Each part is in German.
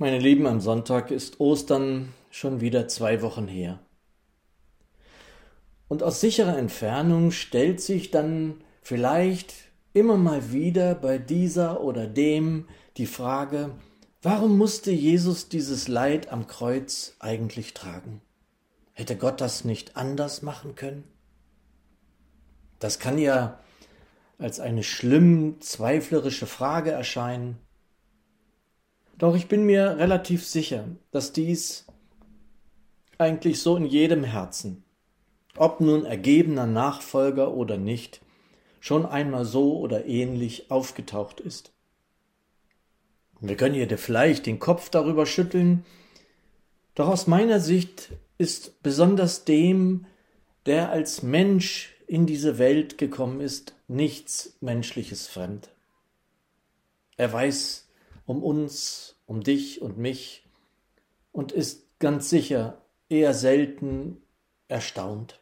Meine Lieben, am Sonntag ist Ostern schon wieder zwei Wochen her. Und aus sicherer Entfernung stellt sich dann vielleicht immer mal wieder bei dieser oder dem die Frage, warum musste Jesus dieses Leid am Kreuz eigentlich tragen? Hätte Gott das nicht anders machen können? Das kann ja als eine schlimm zweiflerische Frage erscheinen, doch ich bin mir relativ sicher, dass dies eigentlich so in jedem Herzen, ob nun ergebener Nachfolger oder nicht, schon einmal so oder ähnlich aufgetaucht ist. Wir können hier vielleicht den Kopf darüber schütteln, doch aus meiner Sicht ist besonders dem, der als Mensch in diese Welt gekommen ist, nichts Menschliches fremd. Er weiß um uns, um dich und mich und ist ganz sicher eher selten erstaunt.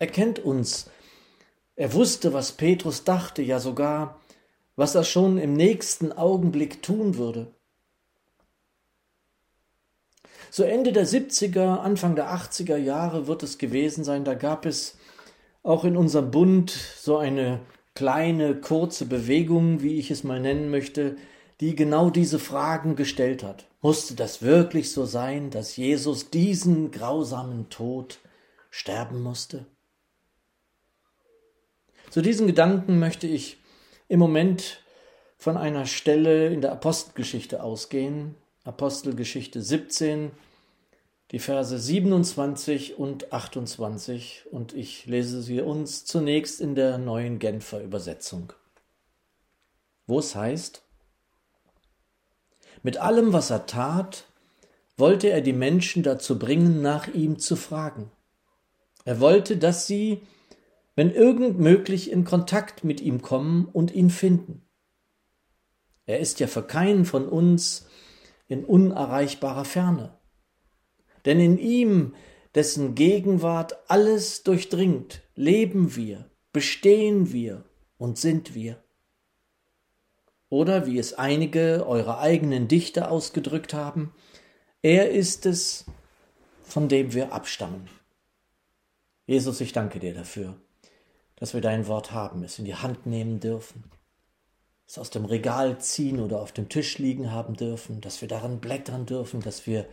Er kennt uns. Er wusste, was Petrus dachte, ja sogar, was er schon im nächsten Augenblick tun würde. So Ende der 70er, Anfang der 80er Jahre wird es gewesen sein, da gab es auch in unserem Bund so eine kleine, kurze Bewegung, wie ich es mal nennen möchte, die genau diese Fragen gestellt hat. Musste das wirklich so sein, dass Jesus diesen grausamen Tod sterben musste? Zu diesen Gedanken möchte ich im Moment von einer Stelle in der Apostelgeschichte ausgehen, Apostelgeschichte 17, die Verse 27 und 28, und ich lese sie uns zunächst in der neuen Genfer Übersetzung, wo es heißt, mit allem, was er tat, wollte er die Menschen dazu bringen, nach ihm zu fragen. Er wollte, dass sie, wenn irgend möglich, in Kontakt mit ihm kommen und ihn finden. Er ist ja für keinen von uns in unerreichbarer Ferne. Denn in ihm, dessen Gegenwart alles durchdringt, leben wir, bestehen wir und sind wir. Oder wie es einige eurer eigenen Dichter ausgedrückt haben, er ist es, von dem wir abstammen. Jesus, ich danke dir dafür, dass wir dein Wort haben, es in die Hand nehmen dürfen, es aus dem Regal ziehen oder auf dem Tisch liegen haben dürfen, dass wir daran blättern dürfen, dass wir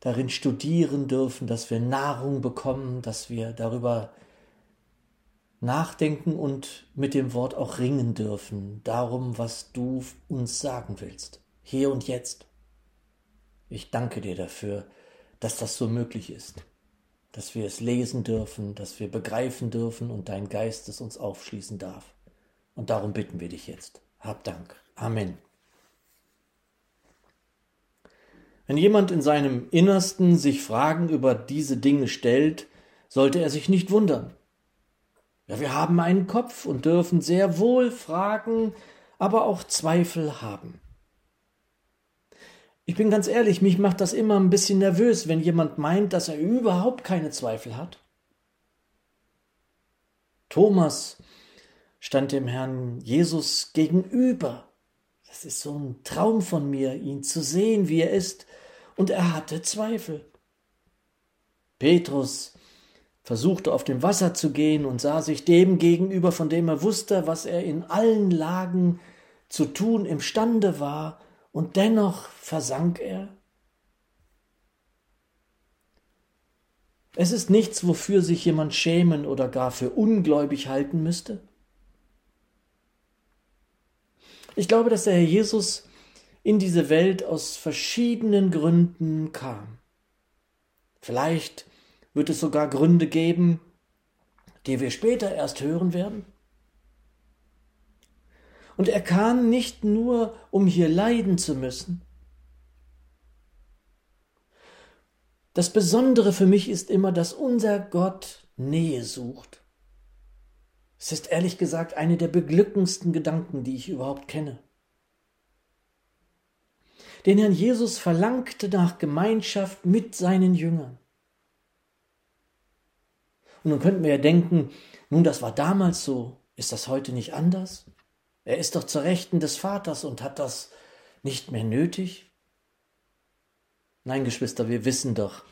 darin studieren dürfen, dass wir Nahrung bekommen, dass wir darüber nachdenken und mit dem Wort auch ringen dürfen, darum, was du uns sagen willst, hier und jetzt. Ich danke dir dafür, dass das so möglich ist, dass wir es lesen dürfen, dass wir begreifen dürfen und dein Geist es uns aufschließen darf. Und darum bitten wir dich jetzt. Hab Dank. Amen. Wenn jemand in seinem Innersten sich Fragen über diese Dinge stellt, sollte er sich nicht wundern. Ja, wir haben einen Kopf und dürfen sehr wohl fragen, aber auch Zweifel haben. Ich bin ganz ehrlich, mich macht das immer ein bisschen nervös, wenn jemand meint, dass er überhaupt keine Zweifel hat. Thomas stand dem Herrn Jesus gegenüber. Das ist so ein Traum von mir, ihn zu sehen, wie er ist, und er hatte Zweifel. Petrus versuchte auf dem Wasser zu gehen und sah sich dem gegenüber, von dem er wusste, was er in allen Lagen zu tun imstande war, und dennoch versank er. Es ist nichts, wofür sich jemand schämen oder gar für ungläubig halten müsste. Ich glaube, dass der Herr Jesus in diese Welt aus verschiedenen Gründen kam. Vielleicht wird es sogar Gründe geben, die wir später erst hören werden? Und er kam nicht nur, um hier leiden zu müssen. Das Besondere für mich ist immer, dass unser Gott Nähe sucht. Es ist ehrlich gesagt eine der beglückendsten Gedanken, die ich überhaupt kenne. Den Herrn Jesus verlangte nach Gemeinschaft mit seinen Jüngern. Und nun könnten wir ja denken, nun, das war damals so, ist das heute nicht anders? Er ist doch zur Rechten des Vaters und hat das nicht mehr nötig. Nein, Geschwister, wir wissen doch,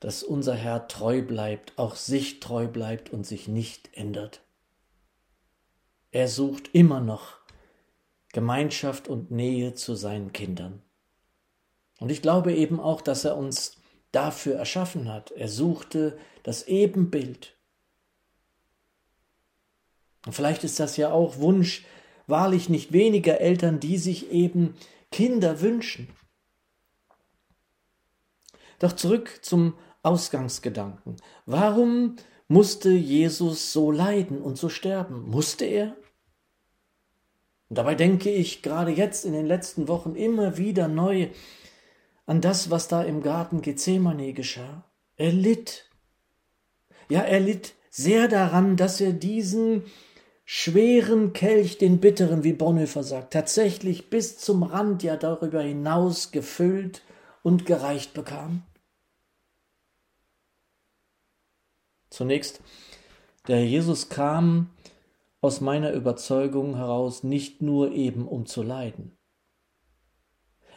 dass unser Herr treu bleibt, auch sich treu bleibt und sich nicht ändert. Er sucht immer noch Gemeinschaft und Nähe zu seinen Kindern. Und ich glaube eben auch, dass er uns dafür erschaffen hat. Er suchte das Ebenbild. Und vielleicht ist das ja auch Wunsch wahrlich nicht weniger Eltern, die sich eben Kinder wünschen. Doch zurück zum Ausgangsgedanken. Warum musste Jesus so leiden und so sterben? Musste er? Und dabei denke ich gerade jetzt in den letzten Wochen immer wieder neu an das, was da im Garten Gethsemane geschah. Er litt. Ja, er litt sehr daran, dass er diesen schweren Kelch, den bitteren, wie Bonhoeffer sagt, tatsächlich bis zum Rand, ja darüber hinaus gefüllt und gereicht bekam? Zunächst, der Jesus kam aus meiner Überzeugung heraus nicht nur eben um zu leiden.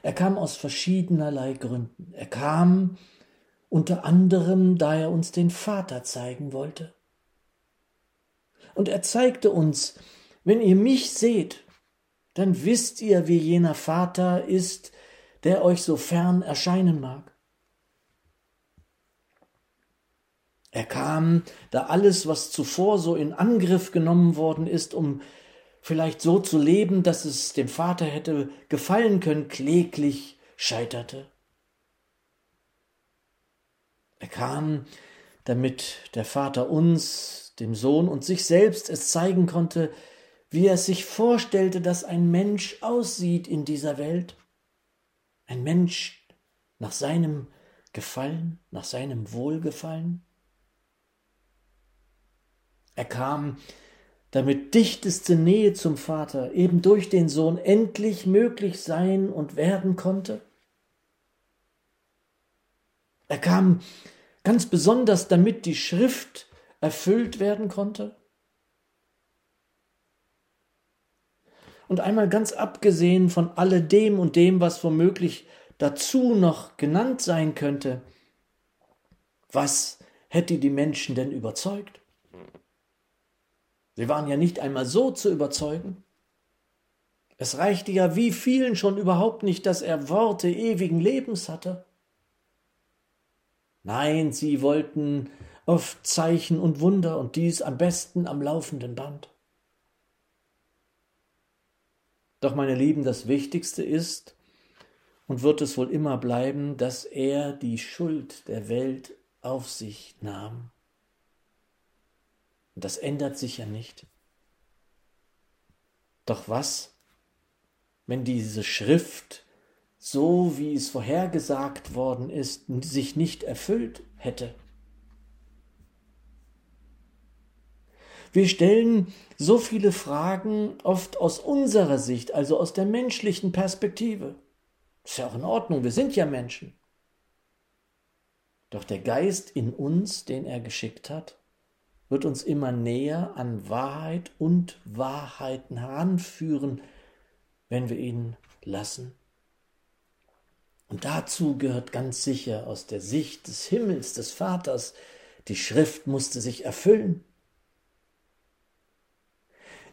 Er kam aus verschiedenerlei Gründen. Er kam unter anderem, da er uns den Vater zeigen wollte. Und er zeigte uns, wenn ihr mich seht, dann wisst ihr, wie jener Vater ist, der euch so fern erscheinen mag. Er kam, da alles, was zuvor so in Angriff genommen worden ist, um vielleicht so zu leben, dass es dem Vater hätte gefallen können, kläglich scheiterte. Er kam, damit der Vater uns, dem Sohn und sich selbst es zeigen konnte, wie er sich vorstellte, dass ein Mensch aussieht in dieser Welt. Ein Mensch nach seinem Gefallen, nach seinem Wohlgefallen. Er kam, damit dichteste Nähe zum Vater eben durch den Sohn endlich möglich sein und werden konnte. Er kam ganz besonders, damit die Schrift erfüllt werden konnte. Und einmal ganz abgesehen von alledem und dem, was womöglich dazu noch genannt sein könnte, was hätte die Menschen denn überzeugt? Sie waren ja nicht einmal so zu überzeugen. Es reichte ja wie vielen schon überhaupt nicht, dass er Worte ewigen Lebens hatte. Nein, sie wollten oft Zeichen und Wunder und dies am besten am laufenden Band. Doch meine Lieben, das Wichtigste ist und wird es wohl immer bleiben, dass er die Schuld der Welt auf sich nahm. Und das ändert sich ja nicht. Doch was, wenn diese Schrift, so wie es vorhergesagt worden ist, sich nicht erfüllt hätte? Wir stellen so viele Fragen oft aus unserer Sicht, also aus der menschlichen Perspektive. Ist ja auch in Ordnung, wir sind ja Menschen. Doch der Geist in uns, den er geschickt hat, wird uns immer näher an Wahrheit und Wahrheiten heranführen, wenn wir ihn lassen. Und dazu gehört ganz sicher aus der Sicht des Himmels, des Vaters, die Schrift musste sich erfüllen.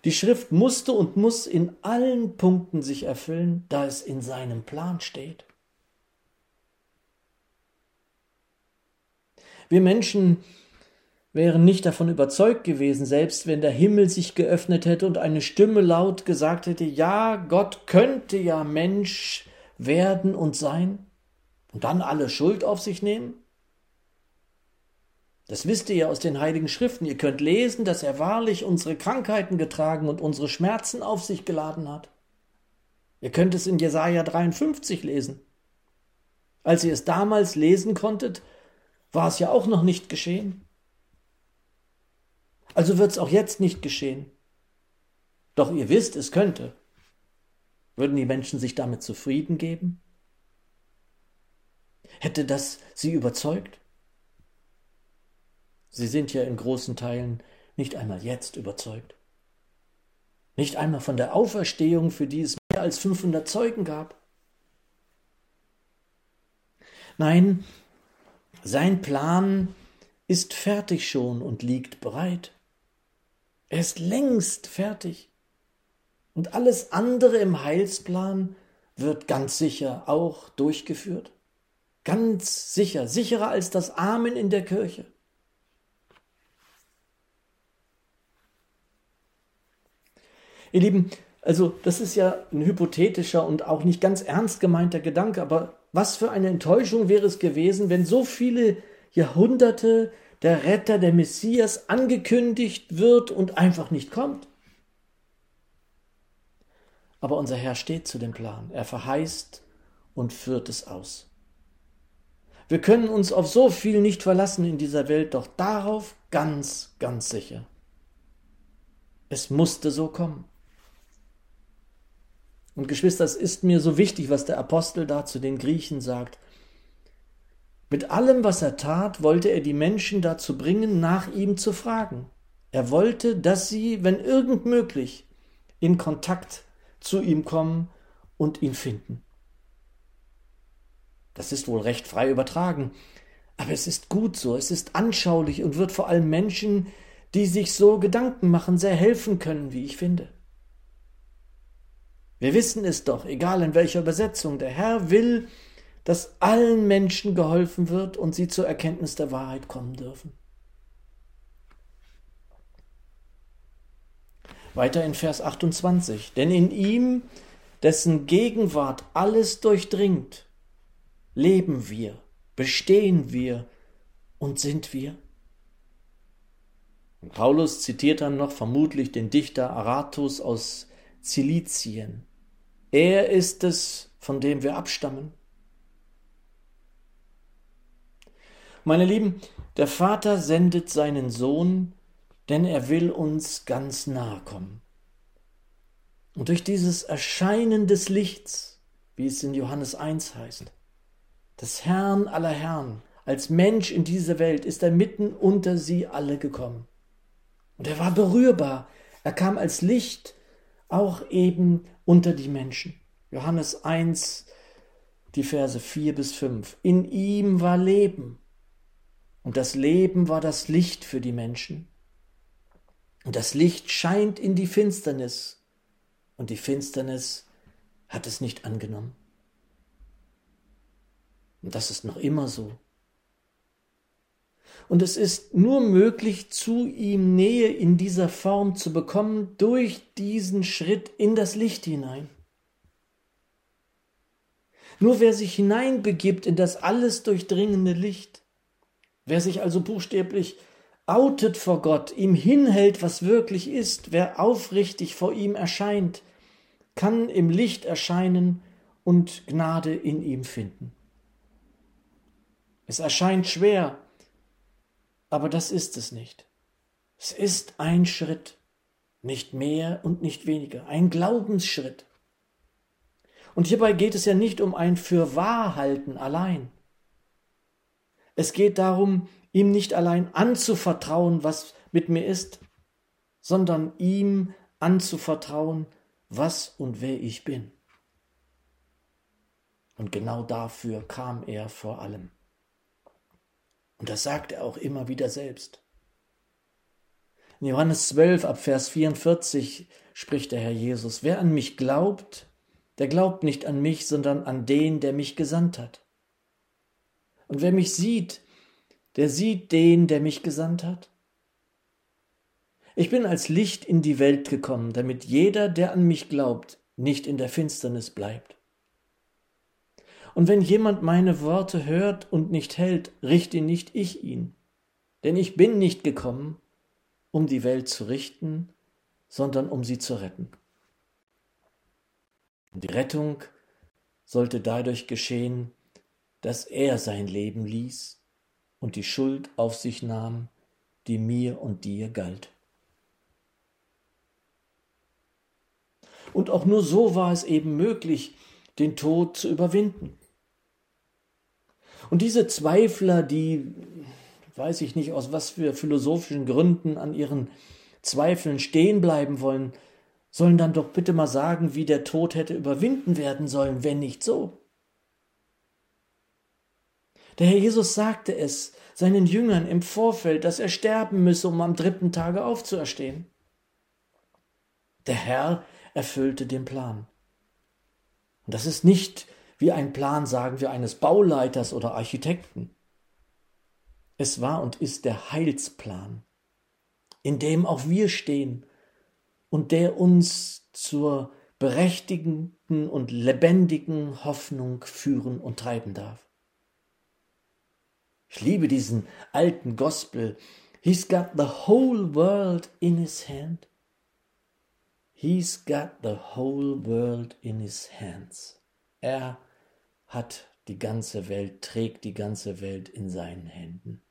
Die Schrift musste und muss in allen Punkten sich erfüllen, da es in seinem Plan steht. Wir Menschen wären nicht davon überzeugt gewesen, selbst wenn der Himmel sich geöffnet hätte und eine Stimme laut gesagt hätte, ja, Gott könnte ja Mensch werden und sein und dann alle Schuld auf sich nehmen? Das wisst ihr ja aus den heiligen Schriften. Ihr könnt lesen, dass er wahrlich unsere Krankheiten getragen und unsere Schmerzen auf sich geladen hat. Ihr könnt es in Jesaja 53 lesen. Als ihr es damals lesen konntet, war es ja auch noch nicht geschehen. Also wird es auch jetzt nicht geschehen. Doch ihr wisst, es könnte. Würden die Menschen sich damit zufrieden geben? Hätte das sie überzeugt? Sie sind ja in großen Teilen nicht einmal jetzt überzeugt. Nicht einmal von der Auferstehung, für die es mehr als 500 Zeugen gab. Nein, sein Plan ist fertig schon und liegt bereit. Er ist längst fertig. Und alles andere im Heilsplan wird ganz sicher auch durchgeführt. Ganz sicher, sicherer als das Amen in der Kirche. Ihr Lieben, also das ist ja ein hypothetischer und auch nicht ganz ernst gemeinter Gedanke, aber was für eine Enttäuschung wäre es gewesen, wenn so viele Jahrhunderte der Retter, der Messias angekündigt wird und einfach nicht kommt. Aber unser Herr steht zu dem Plan. Er verheißt und führt es aus. Wir können uns auf so viel nicht verlassen in dieser Welt, doch darauf ganz, ganz sicher. Es musste so kommen. Und Geschwister, es ist mir so wichtig, was der Apostel da zu den Griechen sagt. Mit allem, was er tat, wollte er die Menschen dazu bringen, nach ihm zu fragen. Er wollte, dass sie, wenn irgend möglich, in Kontakt zu ihm kommen und ihn finden. Das ist wohl recht frei übertragen, aber es ist gut so, es ist anschaulich und wird vor allem Menschen, die sich so Gedanken machen, sehr helfen können, wie ich finde. Wir wissen es doch, egal in welcher Übersetzung, der Herr will, dass allen Menschen geholfen wird und sie zur Erkenntnis der Wahrheit kommen dürfen. Weiter in Vers 28. Denn in ihm, dessen Gegenwart alles durchdringt, leben wir, bestehen wir und sind wir. Und Paulus zitiert dann noch vermutlich den Dichter Aratus aus Zilizien. Er ist es, von dem wir abstammen. Meine Lieben, der Vater sendet seinen Sohn, denn er will uns ganz nahe kommen. Und durch dieses Erscheinen des Lichts, wie es in Johannes 1 heißt, des Herrn aller Herren, als Mensch in diese Welt, ist er mitten unter sie alle gekommen. Und er war berührbar, er kam als Licht auch eben unter die Menschen. Johannes 1, die Verse 4 bis 5. In ihm war Leben. Und das Leben war das Licht für die Menschen. Und das Licht scheint in die Finsternis. Und die Finsternis hat es nicht angenommen. Und das ist noch immer so. Und es ist nur möglich, zu ihm Nähe in dieser Form zu bekommen durch diesen Schritt in das Licht hinein. Nur wer sich hineinbegibt in das alles durchdringende Licht, wer sich also buchstäblich outet vor Gott, ihm hinhält, was wirklich ist, wer aufrichtig vor ihm erscheint, kann im Licht erscheinen und Gnade in ihm finden. Es erscheint schwer, aber das ist es nicht. Es ist ein Schritt, nicht mehr und nicht weniger, ein Glaubensschritt. Und hierbei geht es ja nicht um ein Fürwahrhalten allein. Es geht darum, ihm nicht allein anzuvertrauen, was mit mir ist, sondern ihm anzuvertrauen, was und wer ich bin. Und genau dafür kam er vor allem. Und das sagt er auch immer wieder selbst. In Johannes 12 ab Vers 44 spricht der Herr Jesus, wer an mich glaubt, der glaubt nicht an mich, sondern an den, der mich gesandt hat. Und wer mich sieht, der sieht den, der mich gesandt hat. Ich bin als Licht in die Welt gekommen, damit jeder, der an mich glaubt, nicht in der Finsternis bleibt. Und wenn jemand meine Worte hört und nicht hält, richte nicht ich ihn, denn ich bin nicht gekommen, um die Welt zu richten, sondern um sie zu retten. Die Rettung sollte dadurch geschehen, dass er sein Leben ließ und die Schuld auf sich nahm, die mir und dir galt. Und auch nur so war es eben möglich, den Tod zu überwinden. Und diese Zweifler, die, weiß ich nicht, aus was für philosophischen Gründen an ihren Zweifeln stehen bleiben wollen, sollen dann doch bitte mal sagen, wie der Tod hätte überwinden werden sollen, wenn nicht so. Der Herr Jesus sagte es seinen Jüngern im Vorfeld, dass er sterben müsse, um am dritten Tage aufzuerstehen. Der Herr erfüllte den Plan. Und das ist nicht wie ein Plan, sagen wir, eines Bauleiters oder Architekten. Es war und ist der Heilsplan, in dem auch wir stehen und der uns zur berechtigenden und lebendigen Hoffnung führen und treiben darf. Ich liebe diesen alten Gospel. He's got the whole world in his hand. He's got the whole world in his hands. Er hat die ganze Welt, trägt die ganze Welt in seinen Händen.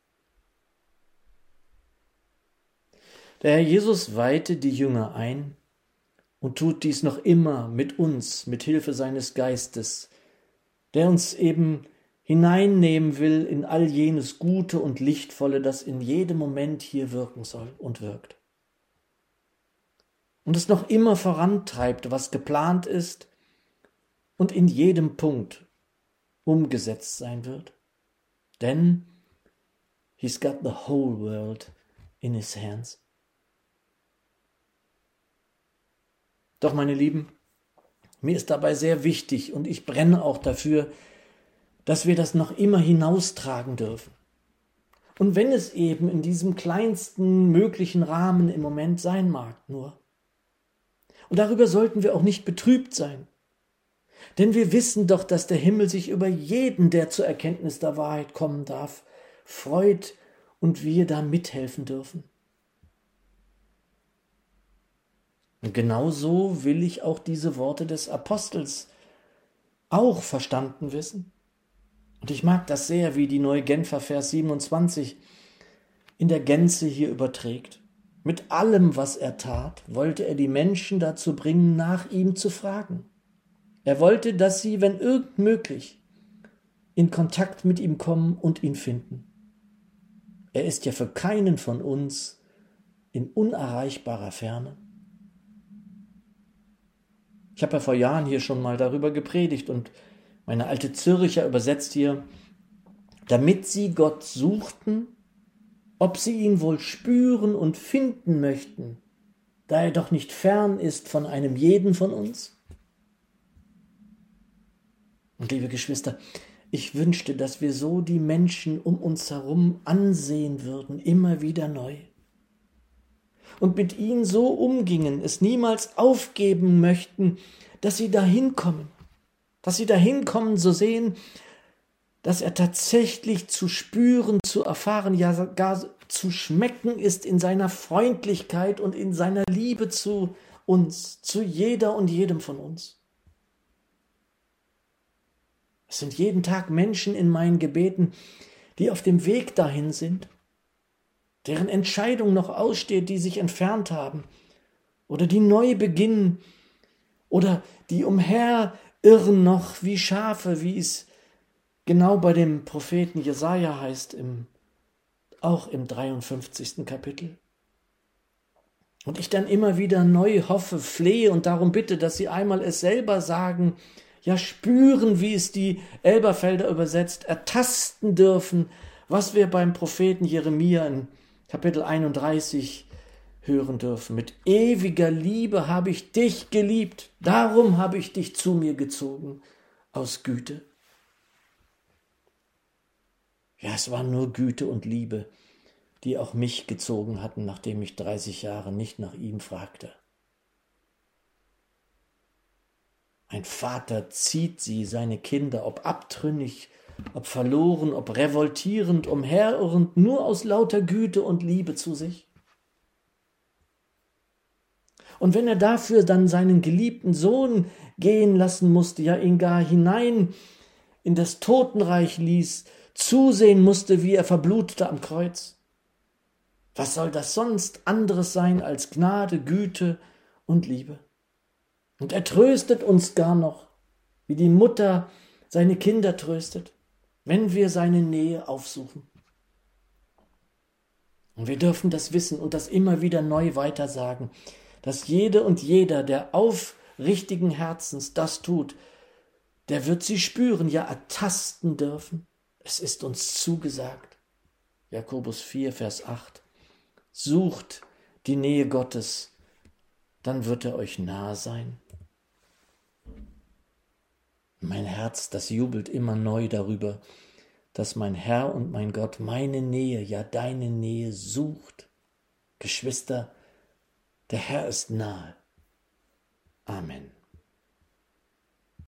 Der Herr Jesus weihte die Jünger ein und tut dies noch immer mit uns, mit Hilfe seines Geistes, der uns eben hineinnehmen will in all jenes Gute und Lichtvolle, das in jedem Moment hier wirken soll und wirkt. Und es noch immer vorantreibt, was geplant ist und in jedem Punkt umgesetzt sein wird. Denn he's got the whole world in his hands. Doch, meine Lieben, mir ist dabei sehr wichtig und ich brenne auch dafür, dass wir das noch immer hinaustragen dürfen. Und wenn es eben in diesem kleinsten möglichen Rahmen im Moment sein mag, nur. Und darüber sollten wir auch nicht betrübt sein. Denn wir wissen doch, dass der Himmel sich über jeden, der zur Erkenntnis der Wahrheit kommen darf, freut und wir da mithelfen dürfen. Und genau so will ich auch diese Worte des Apostels auch verstanden wissen. Und ich mag das sehr, wie die neue Genfer Vers 27 in der Gänze hier überträgt. Mit allem, was er tat, wollte er die Menschen dazu bringen, nach ihm zu fragen. Er wollte, dass sie, wenn irgend möglich, in Kontakt mit ihm kommen und ihn finden. Er ist ja für keinen von uns in unerreichbarer Ferne. Ich habe ja vor Jahren hier schon mal darüber gepredigt und meine alte Zürcher übersetzt hier, damit sie Gott suchten, ob sie ihn wohl spüren und finden möchten, da er doch nicht fern ist von einem jeden von uns? Und liebe Geschwister, ich wünschte, dass wir so die Menschen um uns herum ansehen würden, immer wieder neu. Und mit ihnen so umgingen, es niemals aufgeben möchten, dass sie dahin kommen, dass sie dahin kommen zu sehen, dass er tatsächlich zu spüren, zu erfahren, ja gar zu schmecken ist in seiner Freundlichkeit und in seiner Liebe zu uns, zu jeder und jedem von uns. Es sind jeden Tag Menschen in meinen Gebeten, die auf dem Weg dahin sind, deren Entscheidung noch aussteht, die sich entfernt haben oder die neu beginnen oder die umher irren noch wie Schafe, wie es genau bei dem Propheten Jesaja heißt, im, auch im 53. Kapitel. Und ich dann immer wieder neu hoffe, flehe und darum bitte, dass sie einmal es selber sagen, ja spüren, wie es die Elberfelder übersetzt, ertasten dürfen, was wir beim Propheten Jeremia in Kapitel 31 hören dürfen. Mit ewiger Liebe habe ich dich geliebt, darum habe ich dich zu mir gezogen, aus Güte. Ja, es war nur Güte und Liebe, die auch mich gezogen hatten, nachdem ich 30 Jahre nicht nach ihm fragte. Ein Vater zieht sie, seine Kinder, ob abtrünnig, ob verloren, ob revoltierend, umherirrend, nur aus lauter Güte und Liebe zu sich. Und wenn er dafür dann seinen geliebten Sohn gehen lassen musste, ja ihn gar hinein in das Totenreich ließ, zusehen musste, wie er verblutete am Kreuz. Was soll das sonst anderes sein als Gnade, Güte und Liebe? Und er tröstet uns gar noch, wie die Mutter seine Kinder tröstet, wenn wir seine Nähe aufsuchen. Und wir dürfen das wissen und das immer wieder neu weitersagen dass jede und jeder, der aufrichtigen Herzens das tut, der wird sie spüren, ja ertasten dürfen, Es ist uns zugesagt. Jakobus 4, Vers 8. Sucht die Nähe Gottes, dann wird er euch nahe sein. Mein Herz, das jubelt immer neu darüber, dass mein Herr und mein Gott meine Nähe, ja deine Nähe sucht. Geschwister, der Herr ist nahe. Amen.